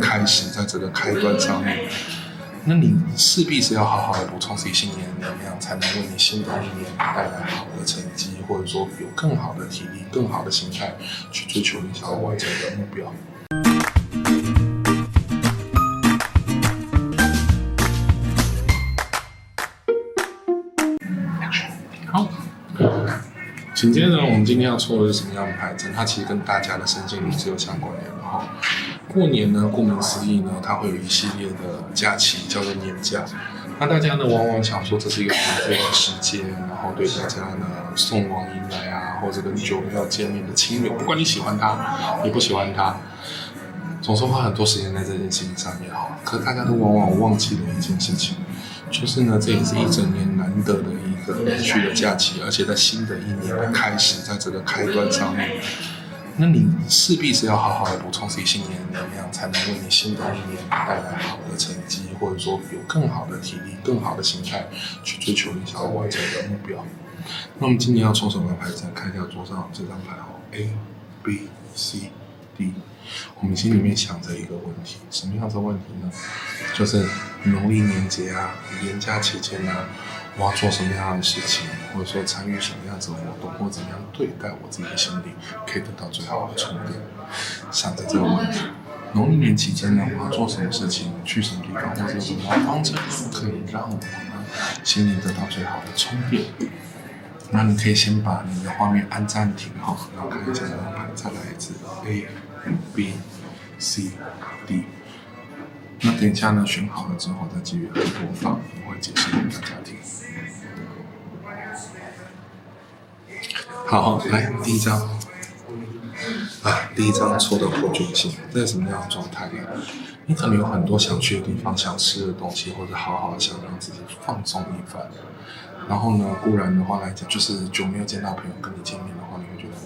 开始，在这个开端上面，那你势必是要好好的补充自己新年的能量，才能为你新的一年带来好的成绩，或者说有更好的体力、更好的心态去追求你想要完成的目标。好，紧接着我们今天要抽的是什么样的牌阵？它其实跟大家的身心灵是有相关联的哈。过年呢，顾名思义呢，它会有一系列的假期，叫做年假。那大家呢，往往想说这是一个团聚的时间，然后对大家呢送往迎来啊，或者跟久没有见面的亲友，不管你喜欢他，你不喜欢他，总是花很多时间在这件事情上面哈。可是大家都往往忘记了一件事情，就是呢，这也是一整年难得的一个连续的假期，而且在新的一年的开始，在这个开端上面。那你势必是要好好的补充自己新年的能量，才能为你新的一年带来好的成绩，或者说有更好的体力、更好的心态去追求你想要完成的目标。那我们今年要抽什么牌？再看一下桌上这张牌哦，A、B、C、D。我们心里面想着一个问题，什么样的问题呢？就是农历年节啊，年假期间呢、我要做什么样的事情，或者说参与什么样子的活动，或怎么样对待我自己的心灵，可以得到最好的充电。想着这个问题，农历年期间呢，我要做什么事情，去什么地方，或者什么方式可以让我呢心灵得到最好的充电？那你可以先把你的画面按暂停哈，然后看一下这张牌，再来一次 A、B、C、D。那等一下呢，选好了之后再继续播放，我会解释给大家听。好，来第一张啊，第一张抽的破军星，这是什么样的状态呢？你可能有很多想去的地方，想吃的东西，或者好好想让自己放松一番。然后呢，固然的话来讲，就是久没有见到朋友跟你见面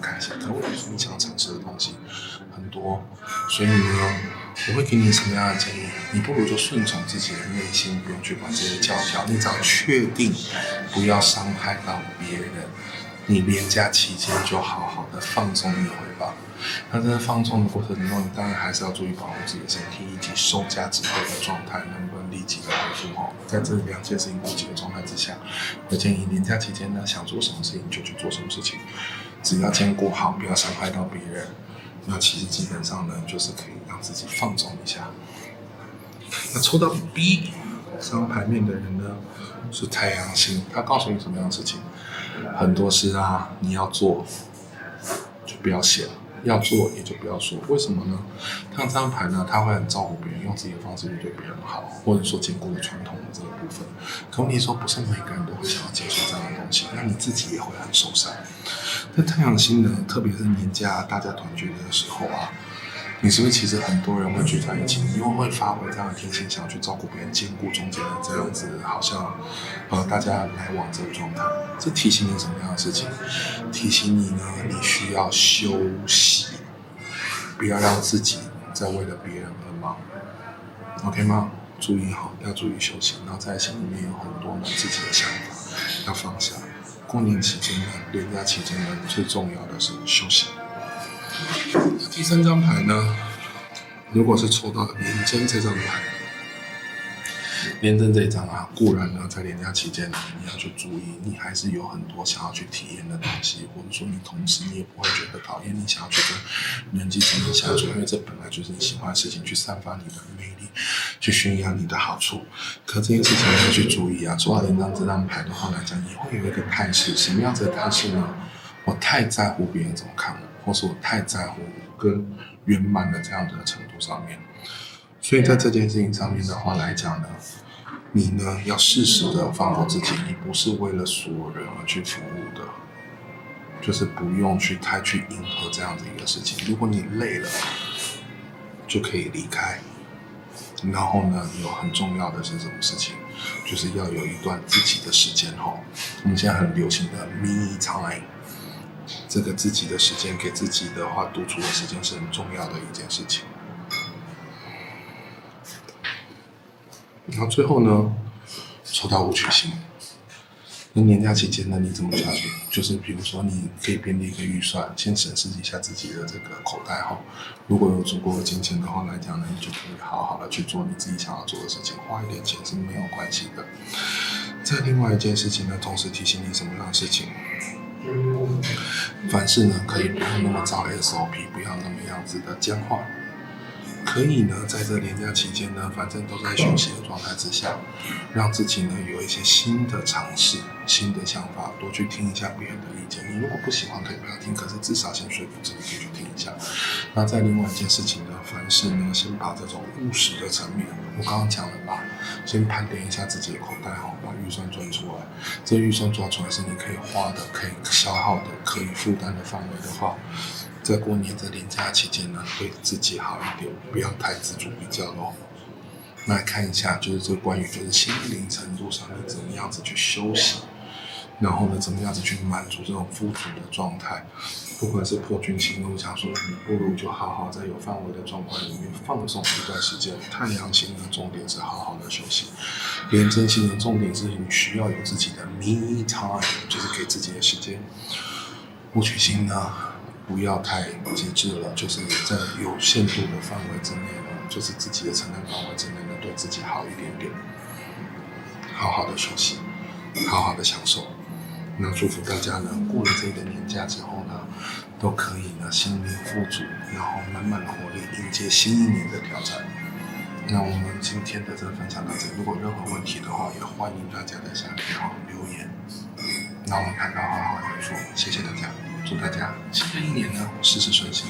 的话，你会觉得很开心。可我有说你想尝试的东西很多，所以呢，我会给你什么样的建议？你不如就顺从自己的内心，不用去管这些教条。你只要确定不要伤害到别人，你连假期间就好好的放松一回吧。那在放松的过程中，你当然还是要注意保护自己的身体，以及收假之后的状态能不能立即的恢复哦。在这两件事情不及的状态之下，我建议年假期间呢，想做什么事情就去做什么事情，只要兼顾好，不要伤害到别人，那其实基本上呢，就是可以让自己放松一下。那抽到 B 这张牌面的人呢，是太阳星，他告诉你什么样的事情？很多事啊，你要做就不要写了。要做也就不要说，为什么呢？像这张牌呢，他会很照顾别人，用自己的方式去对别人好，或者说兼顾了传统的这个部分。可问题说，不是每个人都会想要接受这样的东西，那你自己也会很受伤。那太阳星呢，特别是年假大家团聚的时候啊。你是不是其实很多人会聚在一起，因为会发挥这样的天性，想要去照顾别人，兼顾中间的这样子，好像呃大家来往这个状态。这提醒你什么样的事情？提醒你呢，你需要休息，不要让自己再为了别人而忙，OK 吗？注意好，要注意休息，然后在心里面有很多呢自己的想法，要放下。过年期间呢，连假期间呢，最重要的是休息。第三张牌呢，如果是抽到廉贞这张牌，廉贞这一张啊，固然呢，在连假期间呢，你要去注意，你还是有很多想要去体验的东西，或者说你同时你也不会觉得讨厌，你想要去跟人际之间相处，因为这本来就是你喜欢的事情，去散发你的魅力，去宣扬你的好处。可这件事情要去注意啊，抽到廉贞这张牌的话来讲，也会有一个态势，什么样子的态势呢？我太在乎别人怎么看我。或是我太在乎跟圆满的这样的程度上面，所以在这件事情上面的话来讲呢，你呢要适时的放过自己，你不是为了所有人而去服务的，就是不用去太去迎合这样子一个事情。如果你累了，就可以离开。然后呢，有很重要的是什么事情？就是要有一段自己的时间哈。我们现在很流行的 me time。这个自己的时间，给自己的话独处的时间是很重要的一件事情。然后最后呢，抽到武曲星，那年假期间呢，你怎么抓住？就是比如说，你可以编列一个预算，先审视一下自己的这个口袋哈，如果有足够的金钱的话来讲呢，你就可以好好的去做你自己想要做的事情，花一点钱是没有关系的。再另外一件事情呢，同时提醒你什么样的事情？凡事呢，可以不用那么照 SOP，不要那么样子的僵化。可以呢，在这连假期间呢，反正都在休息的状态之下，让自己呢有一些新的尝试、新的想法，多去听一下别人的意见。你如果不喜欢，可以不要听，可是至少先说服自己可以去听一下。那在另外一件事情呢，凡事呢，先把这种务实的层面，我刚刚讲了吧，先盘点一下自己的口袋，好，把预算赚出来。这预算抓出来是你可以花的、可以消耗的、可以负担的范围的话。在过年的连假期间呢，对自己好一点，不要太自主比较喽。那看一下，就是这关于就是心灵程度上你怎么样子去休息，然后呢，怎么样子去满足这种富足的状态。不管是破军星，我想说，你不如就好好在有范围的状况里面放松一段时间。太阳星的重点是好好的休息，廉贞星的重点是你需要有自己的 me time，就是给自己的时间。武曲星呢？不要太节制了，就是在有限度的范围之内呢，就是自己的承担范围之内呢，对自己好一点点，好好的休息，好好的享受。那祝福大家呢，过了这个年假之后呢，都可以呢心灵富足，然后满满的活力迎接新一年的挑战。那我们今天的这个分享到这，如果任何问题的话，也欢迎大家在下面留言。那我们看到好好回复，谢谢大家。祝大家新的一年呢，事事顺心。